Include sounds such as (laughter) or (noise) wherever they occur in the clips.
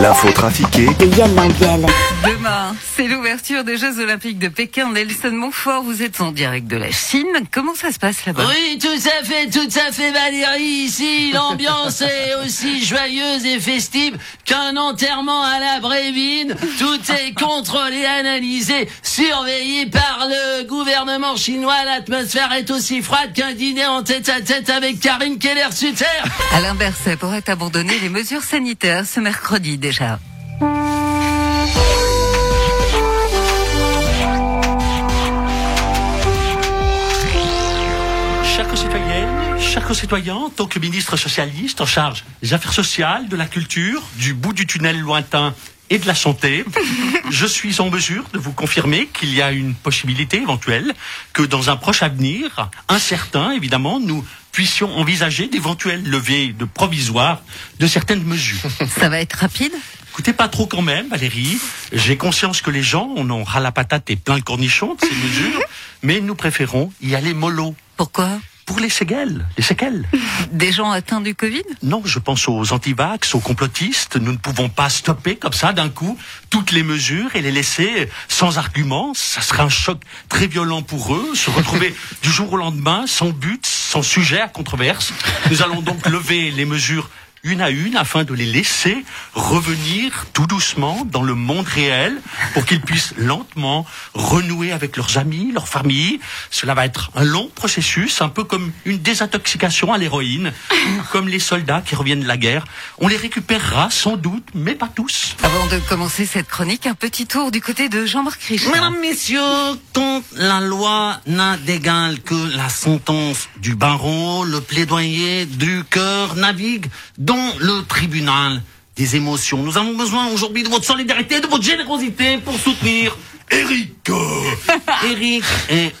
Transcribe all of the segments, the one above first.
L'info trafiquée de Yann Lambiel. Demain, c'est l'ouverture des Jeux Olympiques de Pékin. Nelson Montfort, vous êtes en direct de la Chine. Comment ça se passe là-bas? Oui, tout à fait, tout à fait, Valérie. Ici, l'ambiance est aussi joyeuse et festive qu'un enterrement à la Brévine. Tout est contrôlé, analysé, surveillé par le gouvernement chinois. L'atmosphère est aussi froide qu'un dîner en tête à tête avec Karine Keller-Sutter. Alain Berset pourrait abandonner les mesures sanitaires ce mercredi Chers concitoyennes, chers concitoyens, en tant que ministre socialiste en charge des affaires sociales, de la culture, du bout du tunnel lointain et de la santé, je suis en mesure de vous confirmer qu'il y a une possibilité éventuelle que dans un proche avenir, incertain évidemment, nous puissions envisager d'éventuelles levées de provisoires de certaines mesures. Ça va être rapide? Écoutez, pas trop quand même, Valérie. J'ai conscience que les gens en ont ras la patate et plein le cornichon de ces mesures, mais nous préférons y aller mollo. Pourquoi? Pour les séquelles, les séquelles. (laughs) Des gens atteints du Covid? Non, je pense aux antivax, aux complotistes. Nous ne pouvons pas stopper comme ça d'un coup toutes les mesures et les laisser sans argument. Ça serait un choc très violent pour eux. Se retrouver (laughs) du jour au lendemain sans but, sans sujet à controverse. Nous allons donc lever les mesures une à une afin de les laisser revenir tout doucement dans le monde réel pour qu'ils puissent lentement renouer avec leurs amis, leurs familles. Cela va être un long processus, un peu comme une désintoxication à l'héroïne, (laughs) comme les soldats qui reviennent de la guerre. On les récupérera sans doute, mais pas tous. Avant de commencer cette chronique, un petit tour du côté de Jean-Marc Richard. Mesdames, messieurs, quand la loi n'a d'égal que la sentence du barreau, le plaidoyer du cœur navigue dans le tribunal des émotions. Nous avons besoin aujourd'hui de votre solidarité, de votre générosité pour soutenir Eric. Eric (laughs) est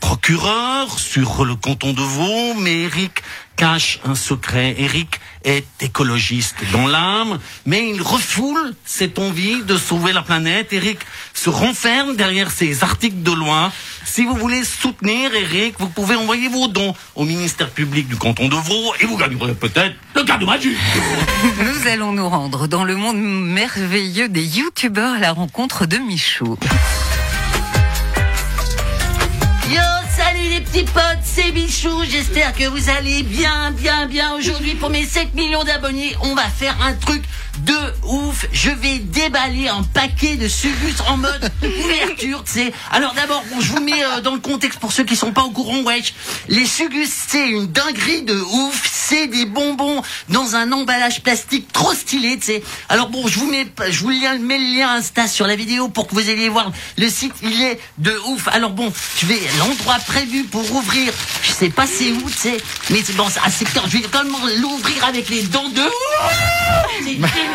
procureur sur le canton de Vaud, mais Eric cache un secret. Eric est écologiste dans l'âme, mais il refoule cette envie de sauver la planète. Eric se renferme derrière ses articles de loi. Si vous voulez soutenir Eric, vous pouvez envoyer vos dons au ministère public du canton de Vaud et vous gagnerez peut-être le. Nous allons nous rendre dans le monde merveilleux des youtubeurs à la rencontre de Michou. Yo, salut les petits potes, c'est Bichou. J'espère que vous allez bien, bien, bien. Aujourd'hui, pour mes 7 millions d'abonnés, on va faire un truc de ouf. Je vais déballer un paquet de subus en mode (laughs) ouverture, tu sais. Alors d'abord, bon, je vous mets euh, dans le contexte pour ceux qui sont pas au courant, wesh. Les sugus, c'est une dinguerie de ouf. C'est des bonbons dans un emballage plastique trop stylé, tu sais. Alors bon, je vous mets, je vous lien- mets le lien Insta sur la vidéo pour que vous alliez voir le site. Il est de ouf. Alors bon, je vais l'endroit prévu pour ouvrir. Je sais pas c'est où, tu sais. Mais c'est bon, un secteur. Je vais quand même l'ouvrir avec les dents de. Génial. (laughs)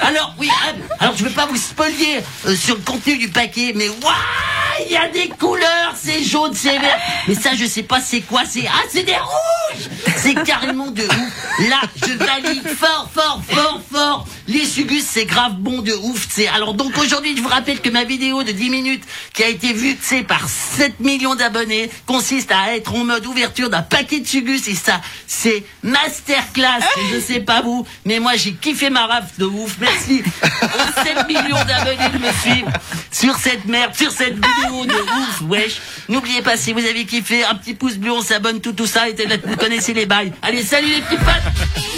Alors oui, hein, alors je vais pas vous spoiler euh, sur le contenu du paquet, mais waouh, il y a des couleurs, c'est jaune, c'est vert. Mais ça, je sais pas c'est quoi. C'est ah, c'est des rouges. C'est carrément de ouf. Là, je valide fort, fort, fort, fort. Les sugus, c'est grave bon de ouf, tu sais. Alors donc aujourd'hui, je vous rappelle que ma vidéo de 10 minutes qui a été vue, tu sais, par 7 millions d'abonnés consiste à être en mode ouverture d'un paquet de sugus et ça, c'est masterclass. Et je sais pas vous, mais moi j'ai kiffé ma raf de ouf. Merci (laughs) aux 7 millions d'abonnés de me suivre sur cette merde, sur cette vidéo de ouf, wesh. N'oubliez pas, si vous avez kiffé, un petit pouce bleu, on s'abonne, tout, tout ça, et vous connaissez les bails. Allez, salut les petits potes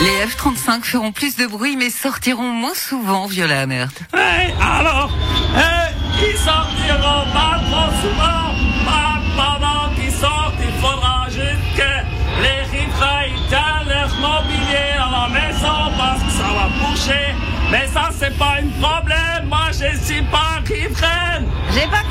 Les F-35 feront plus de bruit mais sortiront moins souvent, Viola Amert. Hey, alors, hey, ils sortiront pas trop souvent? Pas pendant qu'ils sortent, il faudra juste que les riverains ils tiennent leur mobilier à la maison parce que ça va boucher. Mais ça, c'est pas un problème. Moi, je suis pas riveraine. J'ai pas